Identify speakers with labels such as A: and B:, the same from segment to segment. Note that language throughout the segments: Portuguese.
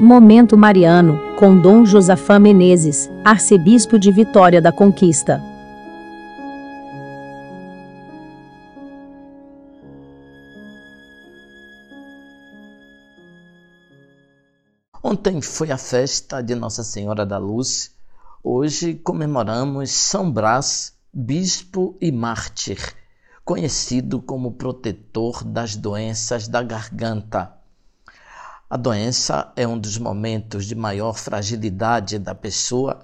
A: Momento Mariano, com Dom Josafá Menezes, arcebispo de Vitória da Conquista.
B: Ontem foi a festa de Nossa Senhora da Luz. Hoje comemoramos São Brás, bispo e mártir, conhecido como protetor das doenças da garganta. A doença é um dos momentos de maior fragilidade da pessoa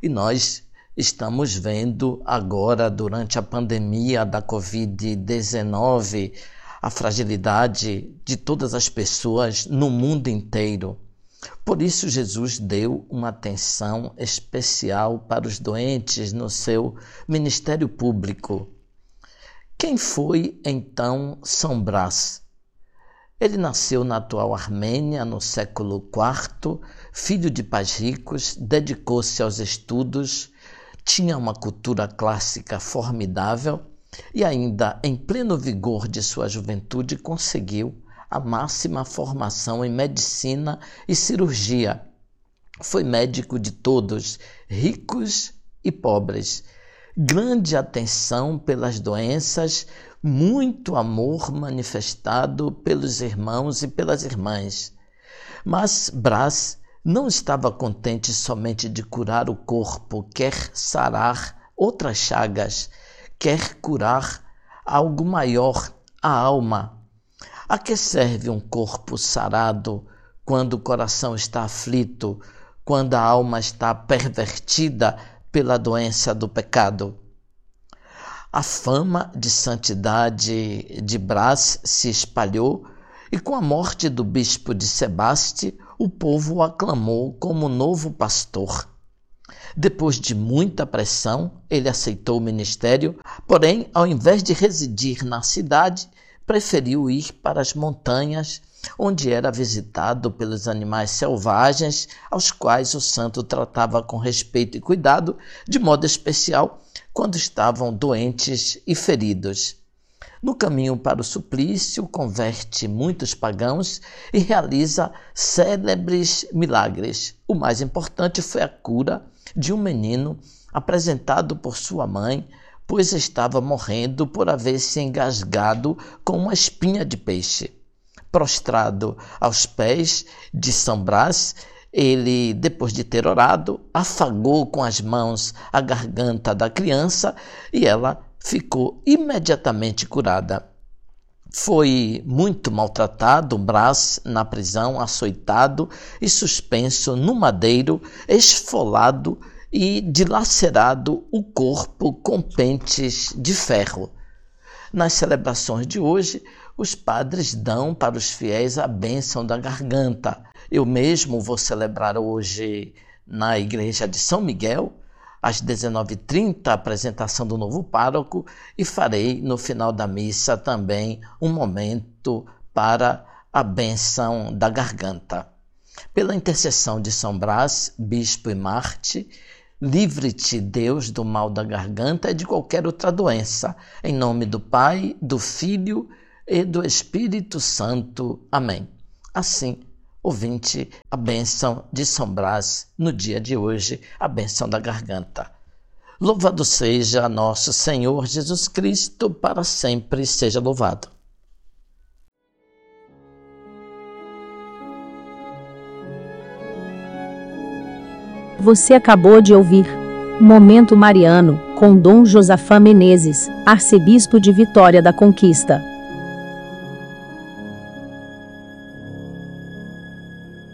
B: e nós estamos vendo agora, durante a pandemia da Covid-19, a fragilidade de todas as pessoas no mundo inteiro. Por isso, Jesus deu uma atenção especial para os doentes no seu ministério público. Quem foi então São Brás? Ele nasceu na atual Armênia no século IV, filho de pais ricos, dedicou-se aos estudos, tinha uma cultura clássica formidável e, ainda em pleno vigor de sua juventude, conseguiu a máxima formação em medicina e cirurgia. Foi médico de todos, ricos e pobres. Grande atenção pelas doenças muito amor manifestado pelos irmãos e pelas irmãs. Mas Brás não estava contente somente de curar o corpo, quer sarar outras chagas, quer curar algo maior, a alma. A que serve um corpo sarado quando o coração está aflito, quando a alma está pervertida pela doença do pecado? A fama de santidade de Brás se espalhou e com a morte do bispo de Sebaste, o povo o aclamou como novo pastor. Depois de muita pressão, ele aceitou o ministério, porém, ao invés de residir na cidade, preferiu ir para as montanhas, onde era visitado pelos animais selvagens, aos quais o santo tratava com respeito e cuidado, de modo especial quando estavam doentes e feridos. No caminho para o suplício, converte muitos pagãos e realiza célebres milagres. O mais importante foi a cura de um menino apresentado por sua mãe, pois estava morrendo por haver se engasgado com uma espinha de peixe. Prostrado aos pés de São Brás, ele, depois de ter orado, afagou com as mãos a garganta da criança e ela ficou imediatamente curada. Foi muito maltratado, Brás, na prisão, açoitado e suspenso no madeiro, esfolado e dilacerado o corpo com pentes de ferro. Nas celebrações de hoje, os padres dão para os fiéis a bênção da garganta. Eu mesmo vou celebrar hoje na igreja de São Miguel, às 19h30, a apresentação do novo pároco, e farei no final da missa também um momento para a bênção da garganta. Pela intercessão de São Brás, bispo e Marte, Livre-te, Deus, do mal da garganta e de qualquer outra doença. Em nome do Pai, do Filho e do Espírito Santo. Amém. Assim, ouvinte, a bênção de São Brás no dia de hoje, a bênção da garganta. Louvado seja nosso Senhor Jesus Cristo, para sempre seja louvado.
A: Você acabou de ouvir Momento Mariano, com Dom Josafá Menezes, arcebispo de Vitória da Conquista.